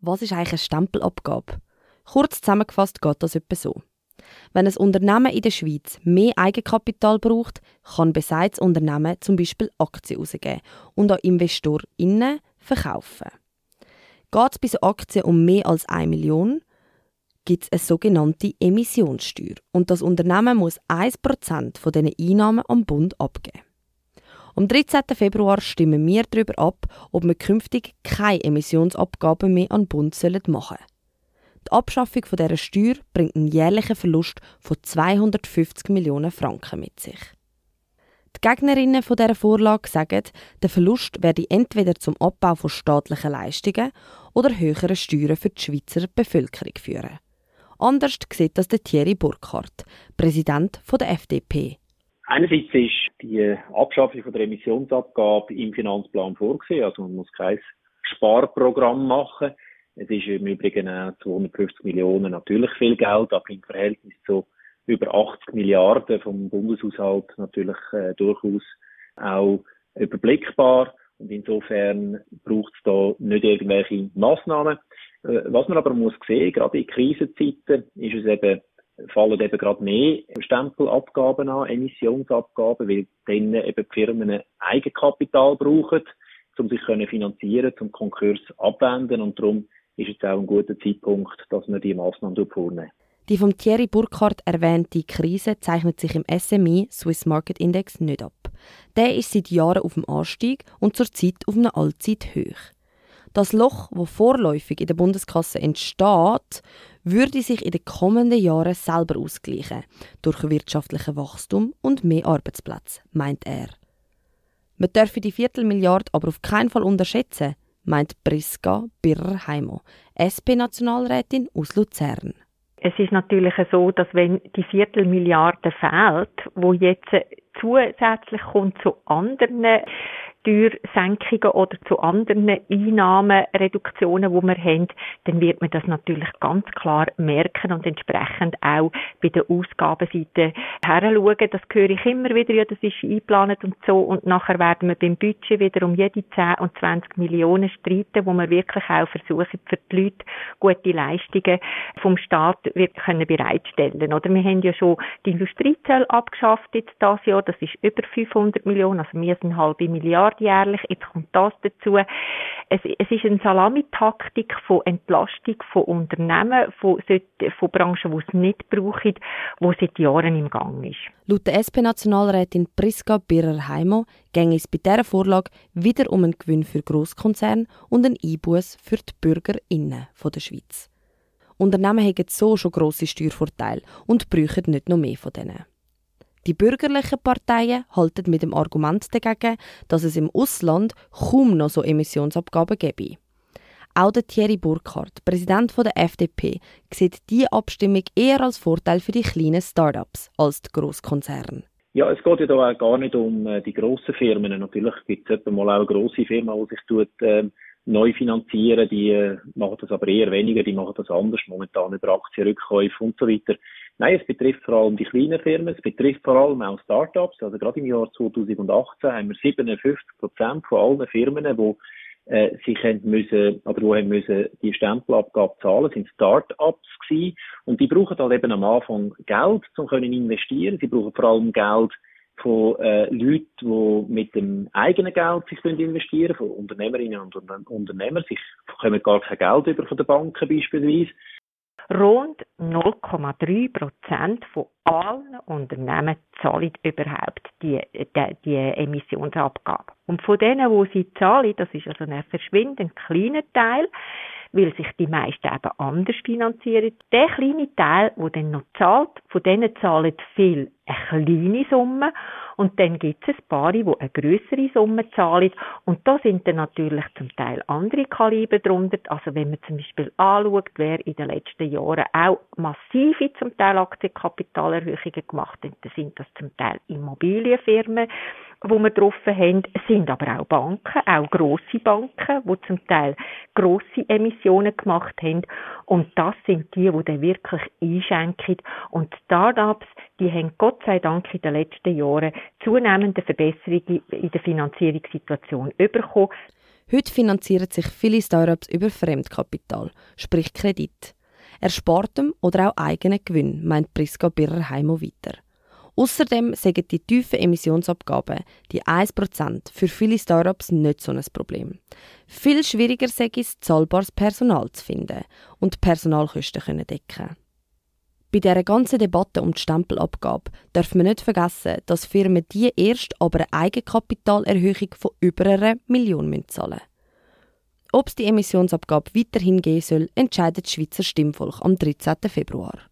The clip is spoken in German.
Was ist eigentlich eine Stempelabgabe? Kurz zusammengefasst geht das etwa so. Wenn ein Unternehmen in der Schweiz mehr Eigenkapital braucht, kann besagtes Unternehmen zum Beispiel Aktien herausgeben und an InvestorInnen verkaufen. Geht es bei so Aktien um mehr als 1 Million, gibt es eine sogenannte Emissionssteuer und das Unternehmen muss 1% von diesen Einnahmen am Bund abgeben. Am 13. Februar stimmen wir darüber ab, ob wir künftig keine Emissionsabgaben mehr an den Bund machen sollen. Die Abschaffung dieser Steuer bringt einen jährlichen Verlust von 250 Millionen Franken mit sich. Die Gegnerinnen dieser Vorlage sagen, der Verlust werde entweder zum Abbau von staatlichen Leistungen oder höheren Steuern für die Schweizer Bevölkerung führen. Anders sieht das Thierry Burkhardt, Präsident der FDP. Einerseits ist die Abschaffung der Emissionsabgabe im Finanzplan vorgesehen, also man muss kein Sparprogramm machen. Es ist im Übrigen auch 250 Millionen natürlich viel Geld, aber im Verhältnis zu über 80 Milliarden vom Bundeshaushalt natürlich äh, durchaus auch überblickbar. Und insofern braucht es da nicht irgendwelche Massnahmen. Äh, was man aber muss sehen, gerade in Krisenzeiten ist es eben fallen eben gerade mehr Stempelabgaben an, Emissionsabgaben, weil dann eben die Firmen Eigenkapital brauchen, um sich können finanzieren, zum Konkurs abwenden und darum ist es auch ein guter Zeitpunkt, dass wir die Massnahmen vornehmen. Die vom Thierry Burkhardt erwähnte Krise zeichnet sich im SMI Swiss Market Index nicht ab. Der ist seit Jahren auf dem Anstieg und zurzeit auf einer Allzeithöhe. Das Loch, das vorläufig in der Bundeskasse entsteht, würde sich in den kommenden Jahren selber ausgleichen, durch wirtschaftlichen Wachstum und mehr Arbeitsplätze, meint er. Man dürfe die Viertelmilliarde aber auf keinen Fall unterschätzen, meint Priska Birrer-Heimo, SP-Nationalrätin aus Luzern. Es ist natürlich so, dass wenn die Viertelmilliarde fehlt, wo jetzt zusätzlich kommt zu anderen Steuersenkungen oder zu anderen Einnahmenreduktionen, die wir haben, dann wird man das natürlich ganz klar merken und entsprechend auch bei der Ausgabenseite heranschauen. Das höre ich immer wieder, ja, das ist eingeplant und so und nachher werden wir beim Budget wieder um jede 10 und 20 Millionen streiten, wo wir wirklich auch versuchen, für die Leute gute Leistungen vom Staat können bereitstellen. Oder wir haben ja schon die Industriezölle abgeschafft jetzt das Jahr, das ist über 500 Millionen, also wir sind halbe Milliarden Milliarde jährlich. Jetzt kommt das dazu. Es, es ist eine Salamitaktik von Entlastung von Unternehmen, von, von Branchen, die es nicht brauchen, die seit Jahren im Gang ist. Laut der SP-Nationalrätin Priska Birrer-Heimo ging es bei dieser Vorlage wieder um einen Gewinn für Grosskonzerne und einen Einbuß für die BürgerInnen der Schweiz. Unternehmen haben so schon grosse Steuervorteile und brauchen nicht noch mehr von denen. Die bürgerlichen Parteien halten mit dem Argument dagegen, dass es im Ausland kaum noch so Emissionsabgaben gäbe. Auch der Thierry Burkhardt, Präsident der FDP, sieht diese Abstimmung eher als Vorteil für die kleinen Start-ups als die Grosskonzerne. Ja, es geht ja da auch gar nicht um äh, die grossen Firmen. Natürlich gibt es mal auch eine grosse Firma, die sich tut, äh, neu finanzieren. Die äh, machen das aber eher weniger, die machen das anders, momentan über Aktienrückkäufe und so weiter. Nein, es betrifft vor allem die kleinen Firmen, es betrifft vor allem auch Startups. Also gerade im Jahr 2018 haben wir 57 Prozent von allen Firmen, die äh, sich müssen, aber wo haben müssen die Stempelabgabe zahlen, sind Start-ups gewesen. Und die brauchen halt eben am Anfang Geld, um können investieren. Sie brauchen vor allem Geld von äh, Leuten, die mit dem eigenen Geld sich investieren von Unternehmerinnen und Unternehmern. Sie bekommen gar kein Geld über von den Banken beispielsweise. Rund 0,3 Prozent von allen Unternehmen zahlen überhaupt die, die, die Emissionsabgabe. Und von denen, wo sie zahlen, das ist also ein verschwindend kleiner Teil, weil sich die meisten eben anders finanzieren. Der kleine Teil, der dann noch zahlt, von denen zahlen viel eine kleine Summe und dann gibt es ein paar, die eine größere Summe zahlen und da sind dann natürlich zum Teil andere Kaliber drunter. Also wenn man zum Beispiel anschaut, wer in den letzten Jahren auch massive zum Teil Aktienkapitalerhöhungen gemacht hat, dann sind das zum Teil Immobilienfirmen, wo wir getroffen haben, sind aber auch Banken, auch grosse Banken, die zum Teil grosse Emissionen gemacht haben. Und das sind die, die dann wirklich einschenken. Und Startups, die haben Gott sei Dank in den letzten Jahren zunehmende Verbesserungen in der Finanzierungssituation bekommen. Heute finanzieren sich viele Startups über Fremdkapital, sprich Kredit. Erspartem oder auch eigenen Gewinn, meint Priska Birrer-Heimo weiter. Außerdem sagen die tiefen Emissionsabgaben, die 1%, für viele Startups nicht so ein Problem. Viel schwieriger sei es, zahlbares Personal zu finden und Personalkosten können decken bei dieser ganzen Debatte um die Stempelabgabe darf man nicht vergessen, dass Firmen die erst aber eine Eigenkapitalerhöhung von über einer Million zahlen müssen. Ob es die Emissionsabgabe weiterhin geben soll, entscheidet das Schweizer Stimmvolk am 13. Februar.